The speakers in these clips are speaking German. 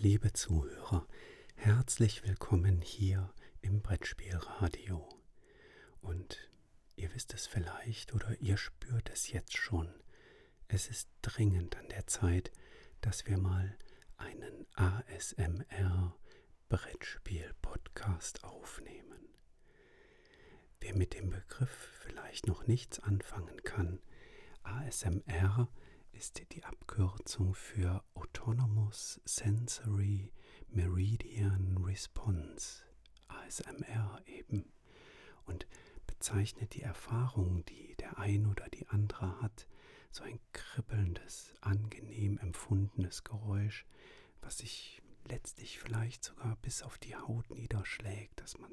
Liebe Zuhörer, herzlich willkommen hier im Brettspielradio. Und ihr wisst es vielleicht oder ihr spürt es jetzt schon. Es ist dringend an der Zeit, dass wir mal einen ASMR Brettspiel-Podcast aufnehmen. Wer mit dem Begriff vielleicht noch nichts anfangen kann, ASMR ist die Abkürzung für Autonomous Sensory Meridian Response, ASMR eben, und bezeichnet die Erfahrung, die der ein oder die andere hat, so ein kribbelndes, angenehm empfundenes Geräusch, was sich letztlich vielleicht sogar bis auf die Haut niederschlägt, dass man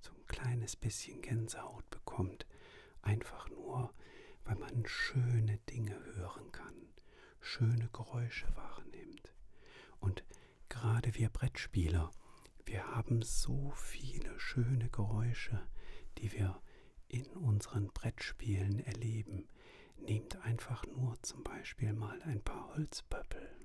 so ein kleines bisschen Gänsehaut bekommt, einfach nur, weil man schöne Dinge hören kann, schöne Geräusche wahrnimmt. Und gerade wir Brettspieler, wir haben so viele schöne Geräusche, die wir in unseren Brettspielen erleben. Nehmt einfach nur zum Beispiel mal ein paar Holzpöppel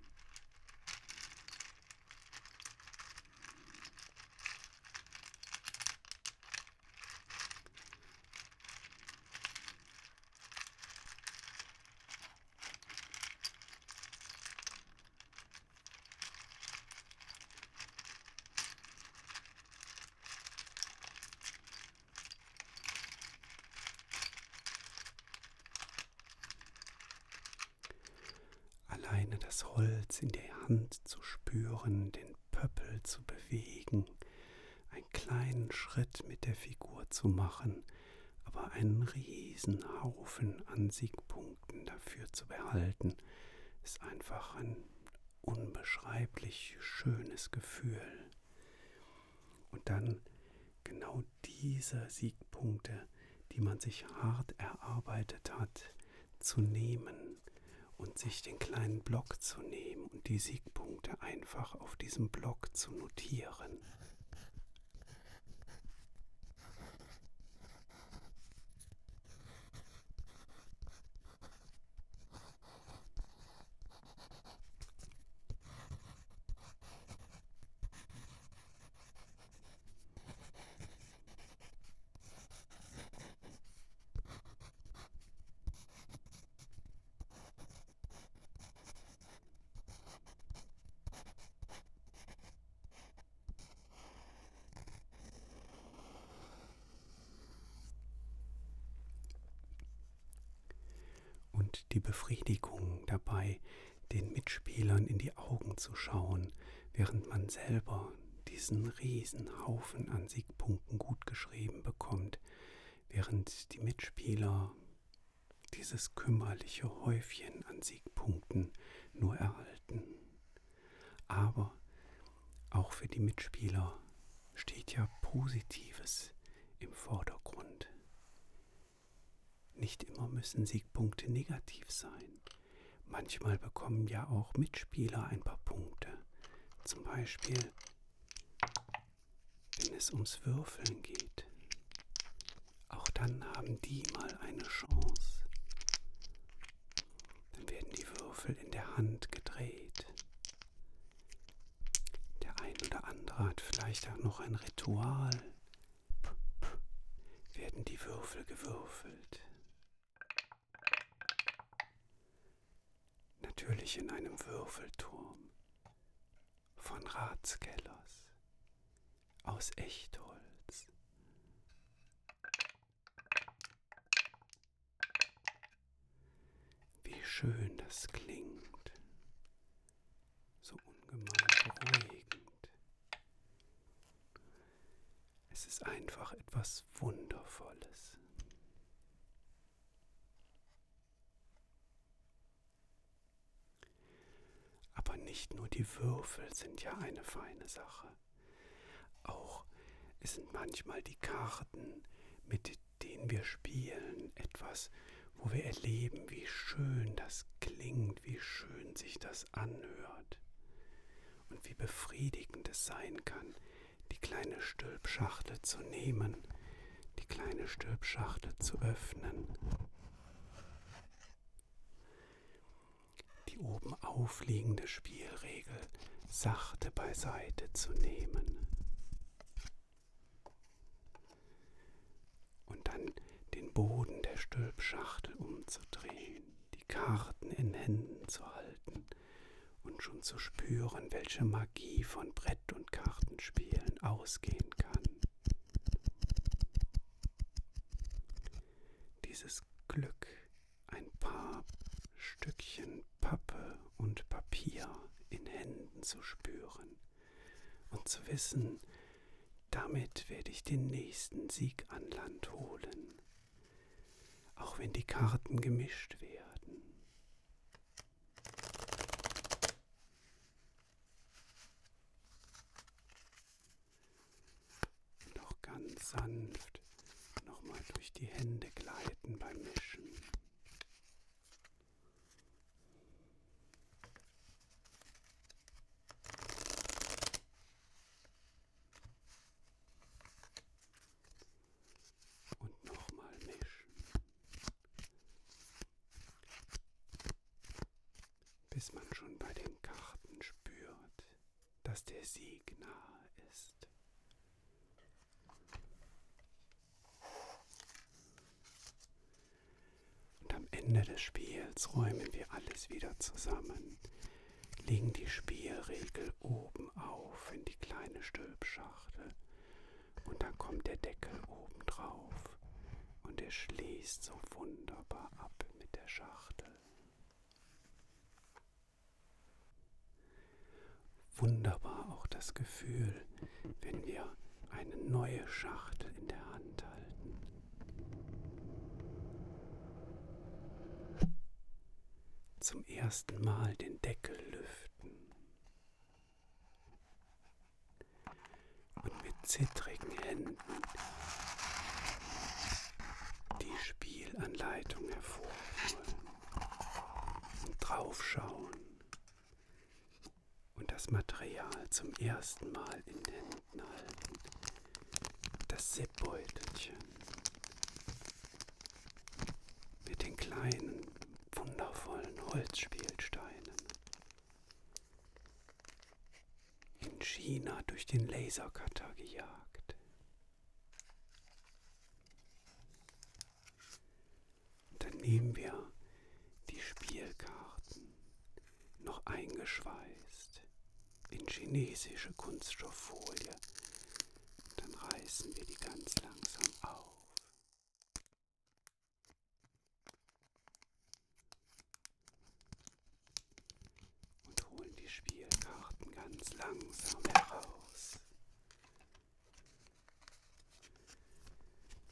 das Holz in der Hand zu spüren, den Pöppel zu bewegen, einen kleinen Schritt mit der Figur zu machen, aber einen Riesenhaufen an Siegpunkten dafür zu behalten, ist einfach ein unbeschreiblich schönes Gefühl. Und dann genau diese Siegpunkte, die man sich hart erarbeitet hat, zu nehmen und sich den kleinen Block zu nehmen und die Siegpunkte einfach auf diesem Block zu notieren. Die Befriedigung dabei, den Mitspielern in die Augen zu schauen, während man selber diesen Riesenhaufen an Siegpunkten gut geschrieben bekommt, während die Mitspieler dieses kümmerliche Häufchen an Siegpunkten nur erhalten. Aber auch für die Mitspieler steht ja Positives im Vordergrund. Nicht immer müssen Siegpunkte negativ sein. Manchmal bekommen ja auch Mitspieler ein paar Punkte. Zum Beispiel, wenn es ums Würfeln geht. Auch dann haben die mal eine Chance. Dann werden die Würfel in der Hand gedreht. Der ein oder andere hat vielleicht auch noch ein Ritual. Werden die Würfel gewürfelt. Natürlich in einem Würfelturm von Ratskellos aus Echtholz. Wie schön das klingt, so ungemein beruhigend. Es ist einfach etwas Wundervolles. Aber nicht nur die Würfel sind ja eine feine Sache. Auch sind manchmal die Karten, mit denen wir spielen, etwas, wo wir erleben, wie schön das klingt, wie schön sich das anhört und wie befriedigend es sein kann, die kleine Stülpschachtel zu nehmen, die kleine Stülpschachtel zu öffnen die oben aufliegende Spielregel sachte beiseite zu nehmen. Und dann den Boden der Stülpschachtel umzudrehen, die Karten in Händen zu halten und schon zu spüren, welche Magie von Brett- und Kartenspielen ausgehen kann. Dieses Glück, ein paar Stückchen Pappe und Papier in Händen zu spüren und zu wissen, damit werde ich den nächsten Sieg an Land holen, auch wenn die Karten gemischt werden. Noch ganz sanft nochmal durch die Hände gleiten beim Mischen. bis man schon bei den Karten spürt, dass der Sieg nahe ist. Und am Ende des Spiels räumen wir alles wieder zusammen, legen die Spielregel oben auf in die kleine Stülpschachtel und dann kommt der Deckel oben drauf und er schließt so wunderbar ab mit der Schachtel. Wunderbar auch das Gefühl, wenn wir eine neue Schachtel in der Hand halten. Zum ersten Mal den Deckel lüften. Und mit zittrigen Händen die Spielanleitung hervorholen. Und draufschauen das Material zum ersten Mal in den Händen halten. Das Zipbeutelchen mit den kleinen, wundervollen Holzspielsteinen. In China durch den Lasercutter gejagt. Und dann nehmen wir die Spielkarten noch eingeschweißt in chinesische Kunststofffolie. Dann reißen wir die ganz langsam auf. Und holen die Spielkarten ganz langsam heraus.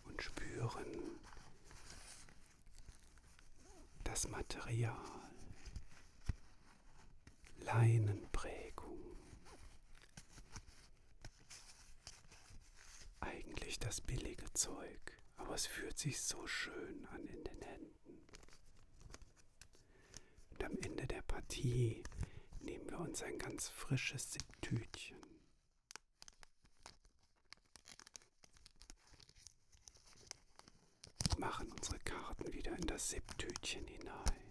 Und spüren das Material. Leinenprägung. Das billige Zeug, aber es fühlt sich so schön an in den Händen. Und am Ende der Partie nehmen wir uns ein ganz frisches Siebtütchen. Machen unsere Karten wieder in das Siebtütchen hinein.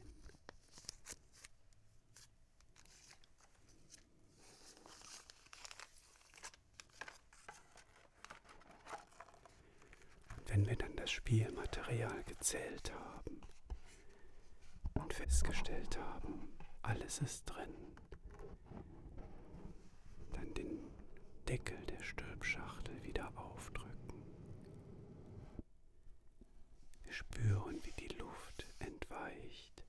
wenn wir dann das Spielmaterial gezählt haben und festgestellt haben, alles ist drin, dann den Deckel der Stülpschachtel wieder aufdrücken. Wir spüren, wie die Luft entweicht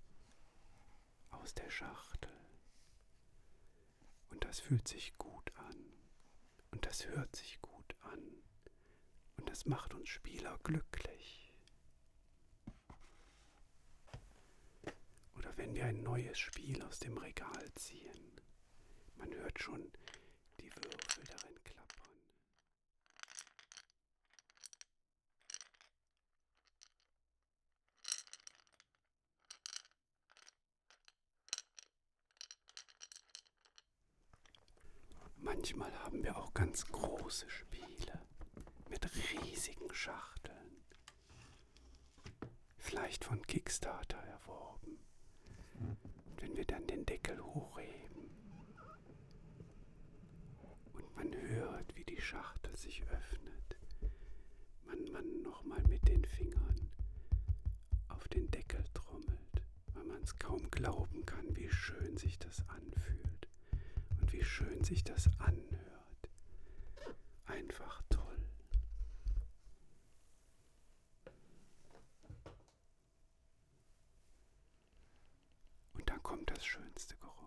aus der Schachtel. Und das fühlt sich gut an. Und das hört sich gut an. Und das macht uns Spieler glücklich. Oder wenn wir ein neues Spiel aus dem Regal ziehen. Man hört schon die Würfel darin klappern. Manchmal haben wir auch ganz große Spiele mit riesigen Schachteln. Vielleicht von Kickstarter erworben. Wenn wir dann den Deckel hochheben Man hört, wie die Schachtel sich öffnet. Man, man nochmal mit den Fingern auf den Deckel trommelt, weil man es kaum glauben kann, wie schön sich das anfühlt und wie schön sich das anhört. Einfach toll. Und dann kommt das schönste Geräusch.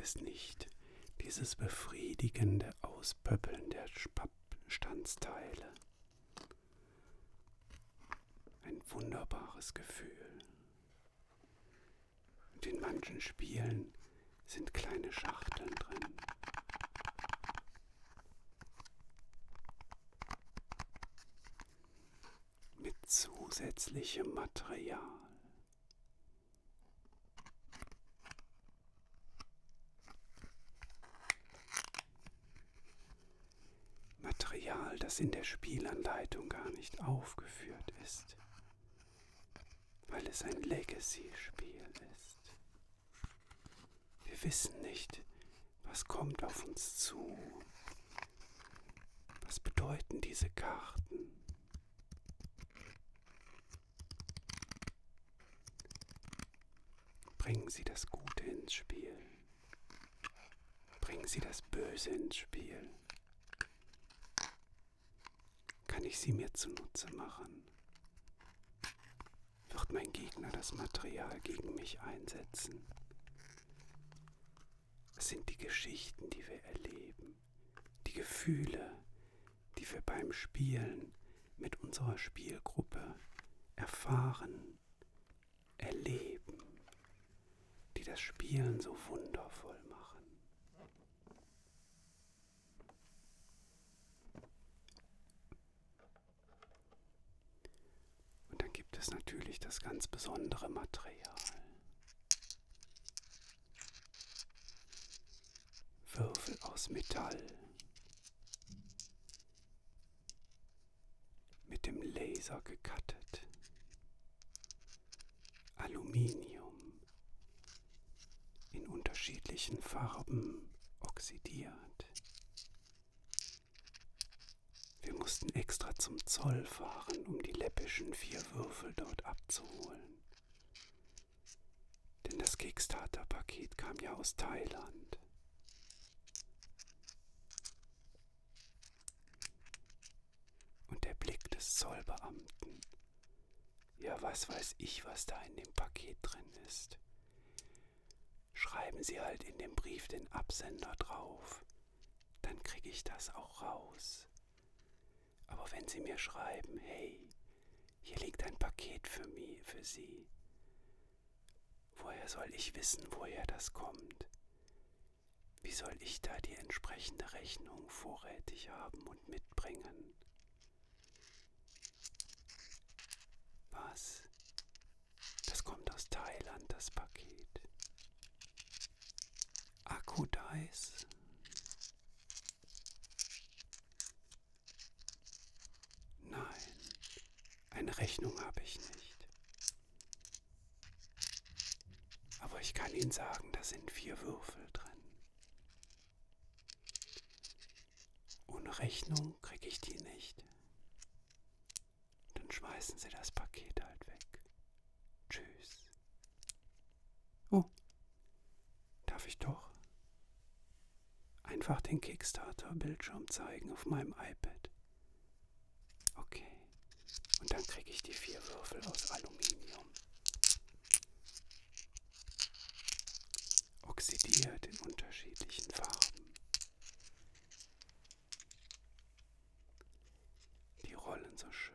Es nicht, dieses befriedigende Auspöppeln der Standsteile. Ein wunderbares Gefühl. Und in manchen Spielen sind kleine Schachteln drin. Mit zusätzlichem. Material, das in der Spielanleitung gar nicht aufgeführt ist, weil es ein Legacy-Spiel ist. Wir wissen nicht, was kommt auf uns zu. Was bedeuten diese Karten? Bringen Sie das Gute ins Spiel. Bringen Sie das Böse ins Spiel kann ich sie mir zunutze machen? Wird mein Gegner das Material gegen mich einsetzen? Es sind die Geschichten, die wir erleben, die Gefühle, die wir beim Spielen mit unserer Spielgruppe erfahren, erleben, die das Spielen so wundervoll machen. Es natürlich das ganz besondere Material. Würfel aus Metall mit dem Laser gekattet. Aluminium in unterschiedlichen Farben oxidiert. Wir mussten extra zum Zoll fahren, um die läppischen vier Würfel dort abzuholen. Denn das Kickstarter-Paket kam ja aus Thailand. Und der Blick des Zollbeamten. Ja, was weiß ich, was da in dem Paket drin ist. Schreiben Sie halt in dem Brief den Absender drauf. Dann kriege ich das auch raus. Aber wenn Sie mir schreiben, hey, hier liegt ein Paket für mich, für Sie, woher soll ich wissen, woher das kommt? Wie soll ich da die entsprechende Rechnung vorrätig haben und mitbringen? Was? Das kommt aus Thailand, das Paket. Akku-Dice? Eine Rechnung habe ich nicht. Aber ich kann Ihnen sagen, da sind vier Würfel drin. Ohne Rechnung kriege ich die nicht. Dann schmeißen Sie das Paket halt weg. Tschüss. Oh, darf ich doch? Ein einfach den Kickstarter-Bildschirm zeigen auf meinem iPad. Okay. Und dann kriege ich die vier Würfel aus Aluminium. Oxidiert in unterschiedlichen Farben. Die rollen so schön.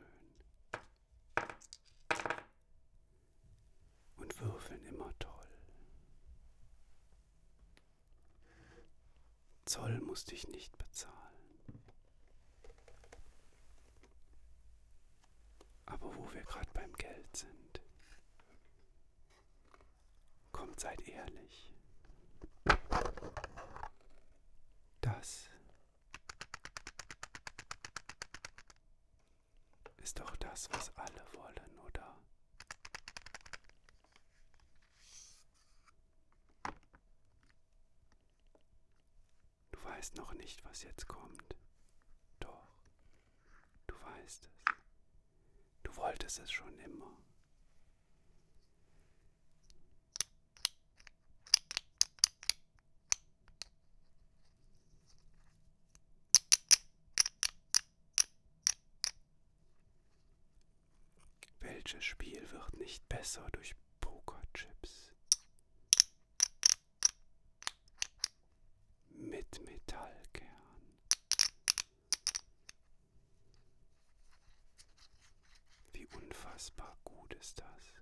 Und würfeln immer toll. Zoll musste ich nicht bezahlen. Aber wo wir gerade beim Geld sind, kommt seid ehrlich. Das ist doch das, was alle wollen, oder? Du weißt noch nicht, was jetzt kommt. Doch, du weißt es. Du wolltest es schon immer. Welches Spiel wird nicht besser durch Pokerchips? Mit Metallkern. Wie unfassbar gut ist das?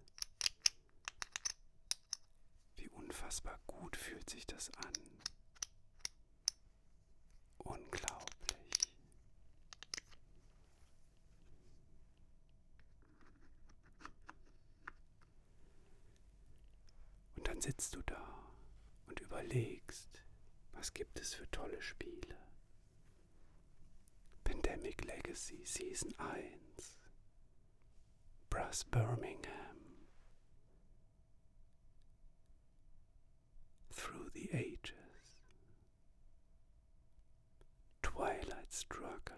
Wie unfassbar gut fühlt sich das an? Unglaublich. Und dann sitzt du da und überlegst, was gibt es für tolle Spiele. Pandemic Legacy Season 1. Brass Birmingham. Through the Ages. Twilight Struggle.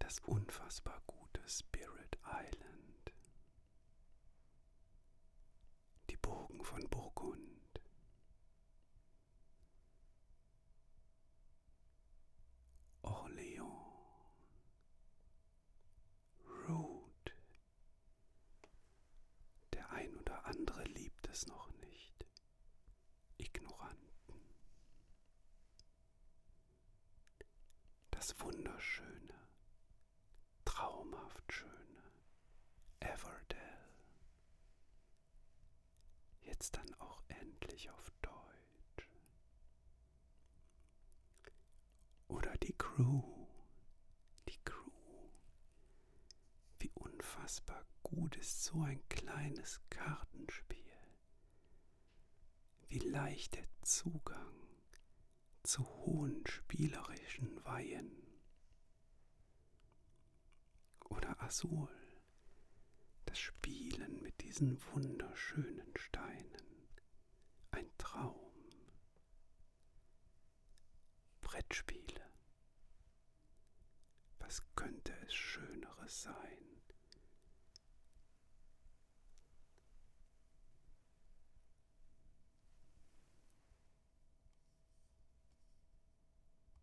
Das unfassbar gute Spirit Island. Die Burgen von Burgund. Orléans. Root. Der ein oder andere liebt es noch nicht. Ignoranten. Das wunderschöne, traumhaft schöne Everdell. Jetzt dann auch endlich auf Deutsch. Oder die Crew. Die Crew. Wie unfassbar gut ist so ein kleines Kartenspiel. Wie leicht der Zugang zu hohen spielerischen Weihen. Oder Azul. Das Spielen mit diesen wunderschönen Steinen. Ein Traum. Brettspiele. Was könnte es Schöneres sein?